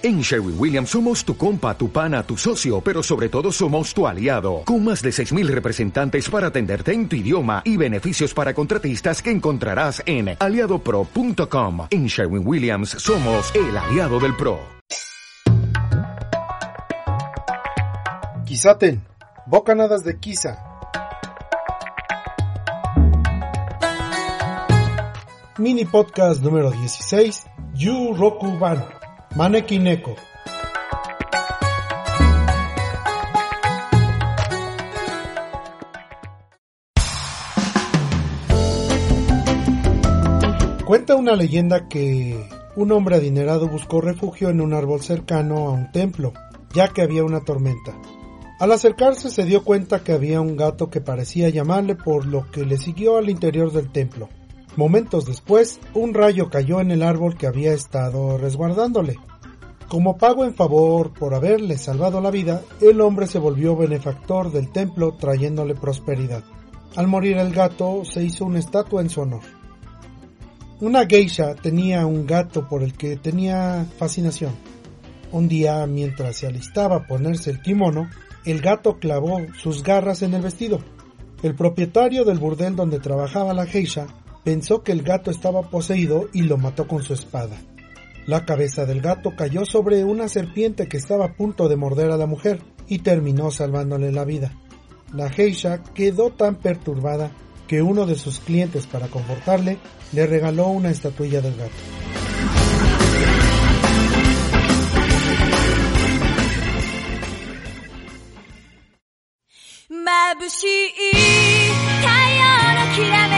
En Sherwin Williams somos tu compa, tu pana, tu socio, pero sobre todo somos tu aliado, con más de 6.000 representantes para atenderte en tu idioma y beneficios para contratistas que encontrarás en aliadopro.com. En Sherwin Williams somos el aliado del PRO. Kisaten, bocanadas de Kisa. Mini podcast número 16, Yu Roku Ban. Maneki Neko. Cuenta una leyenda que un hombre adinerado buscó refugio en un árbol cercano a un templo, ya que había una tormenta. Al acercarse se dio cuenta que había un gato que parecía llamarle por lo que le siguió al interior del templo. Momentos después, un rayo cayó en el árbol que había estado resguardándole. Como pago en favor por haberle salvado la vida, el hombre se volvió benefactor del templo trayéndole prosperidad. Al morir el gato, se hizo una estatua en su honor. Una geisha tenía un gato por el que tenía fascinación. Un día, mientras se alistaba a ponerse el kimono, el gato clavó sus garras en el vestido. El propietario del burdel donde trabajaba la geisha pensó que el gato estaba poseído y lo mató con su espada. La cabeza del gato cayó sobre una serpiente que estaba a punto de morder a la mujer y terminó salvándole la vida. La geisha quedó tan perturbada que uno de sus clientes para confortarle le regaló una estatuilla del gato. 眩しい太陽のきらめ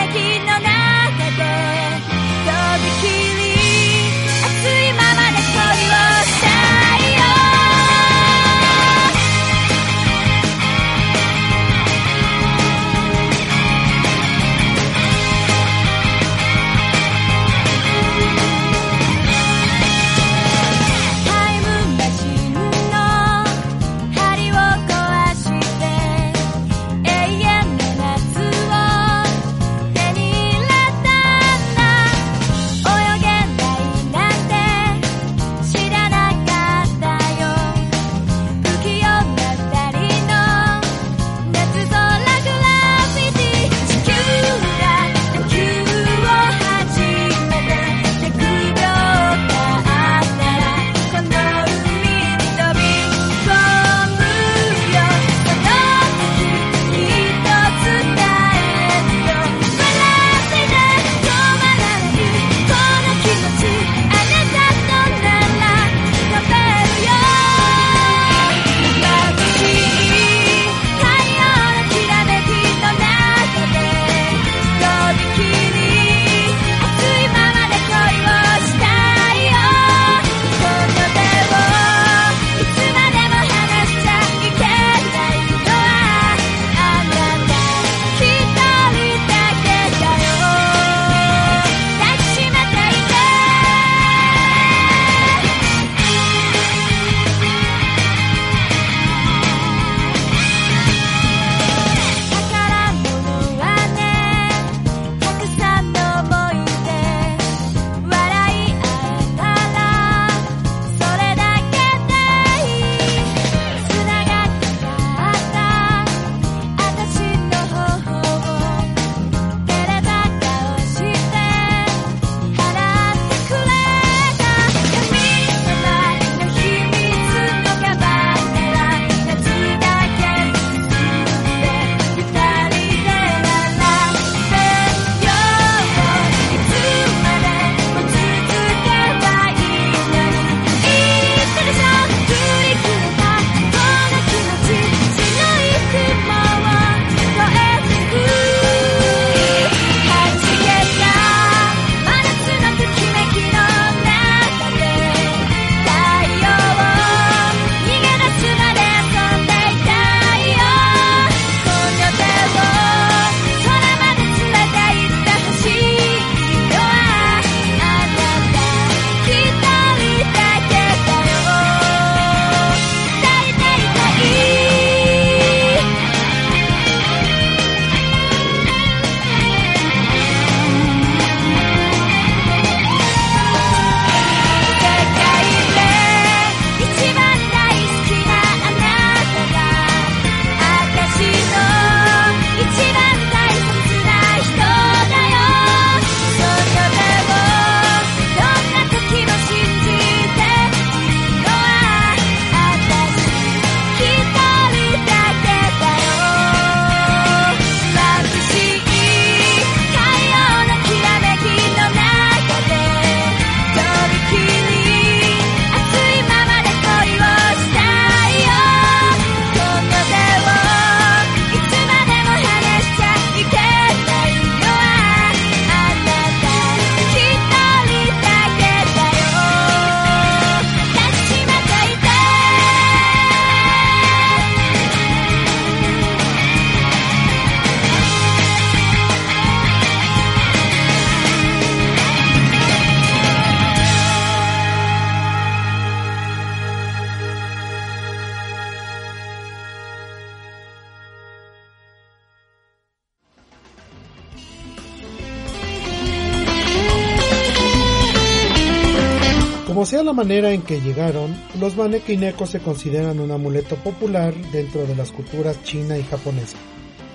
Como sea la manera en que llegaron, los manequinecos se consideran un amuleto popular dentro de las culturas china y japonesa.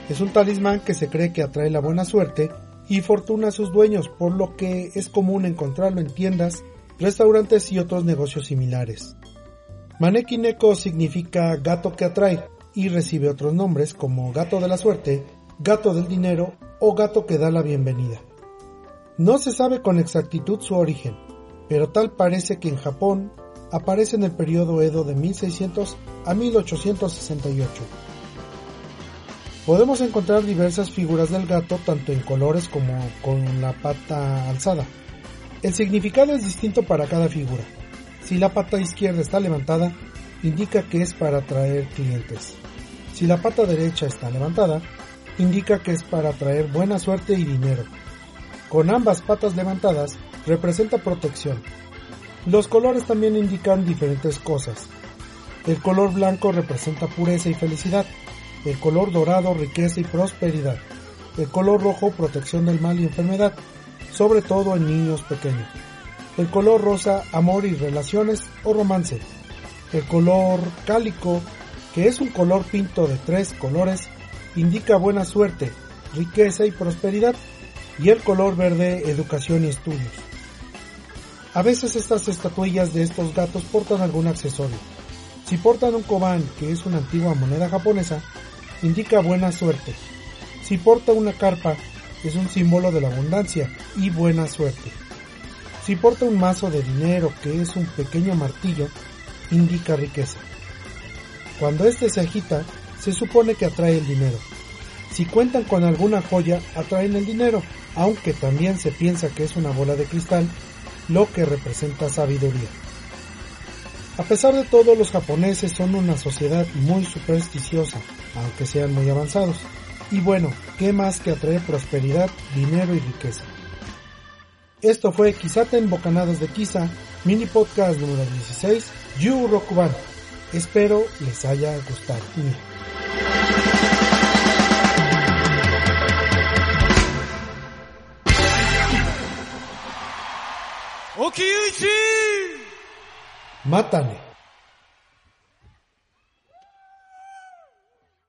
Es un talismán que se cree que atrae la buena suerte y fortuna a sus dueños, por lo que es común encontrarlo en tiendas, restaurantes y otros negocios similares. Manekineko significa gato que atrae y recibe otros nombres como gato de la suerte, gato del dinero o gato que da la bienvenida. No se sabe con exactitud su origen, pero tal parece que en Japón aparece en el periodo Edo de 1600 a 1868. Podemos encontrar diversas figuras del gato tanto en colores como con la pata alzada. El significado es distinto para cada figura. Si la pata izquierda está levantada, indica que es para atraer clientes. Si la pata derecha está levantada, indica que es para atraer buena suerte y dinero. Con ambas patas levantadas, representa protección. Los colores también indican diferentes cosas. El color blanco representa pureza y felicidad. El color dorado riqueza y prosperidad, el color rojo protección del mal y enfermedad, sobre todo en niños pequeños, el color rosa amor y relaciones o romance, el color cálico, que es un color pinto de tres colores, indica buena suerte, riqueza y prosperidad, y el color verde educación y estudios. A veces estas estatuillas de estos gatos portan algún accesorio. Si portan un koban, que es una antigua moneda japonesa, indica buena suerte. Si porta una carpa, es un símbolo de la abundancia y buena suerte. Si porta un mazo de dinero, que es un pequeño martillo, indica riqueza. Cuando éste se agita, se supone que atrae el dinero. Si cuentan con alguna joya, atraen el dinero, aunque también se piensa que es una bola de cristal, lo que representa sabiduría. A pesar de todo, los japoneses son una sociedad muy supersticiosa, aunque sean muy avanzados. Y bueno, ¿qué más que atraer prosperidad, dinero y riqueza? Esto fue Kisaten Bocanadas de Kisa, mini podcast número 16, Yu Rokuban. Espero les haya gustado. 木雄またね。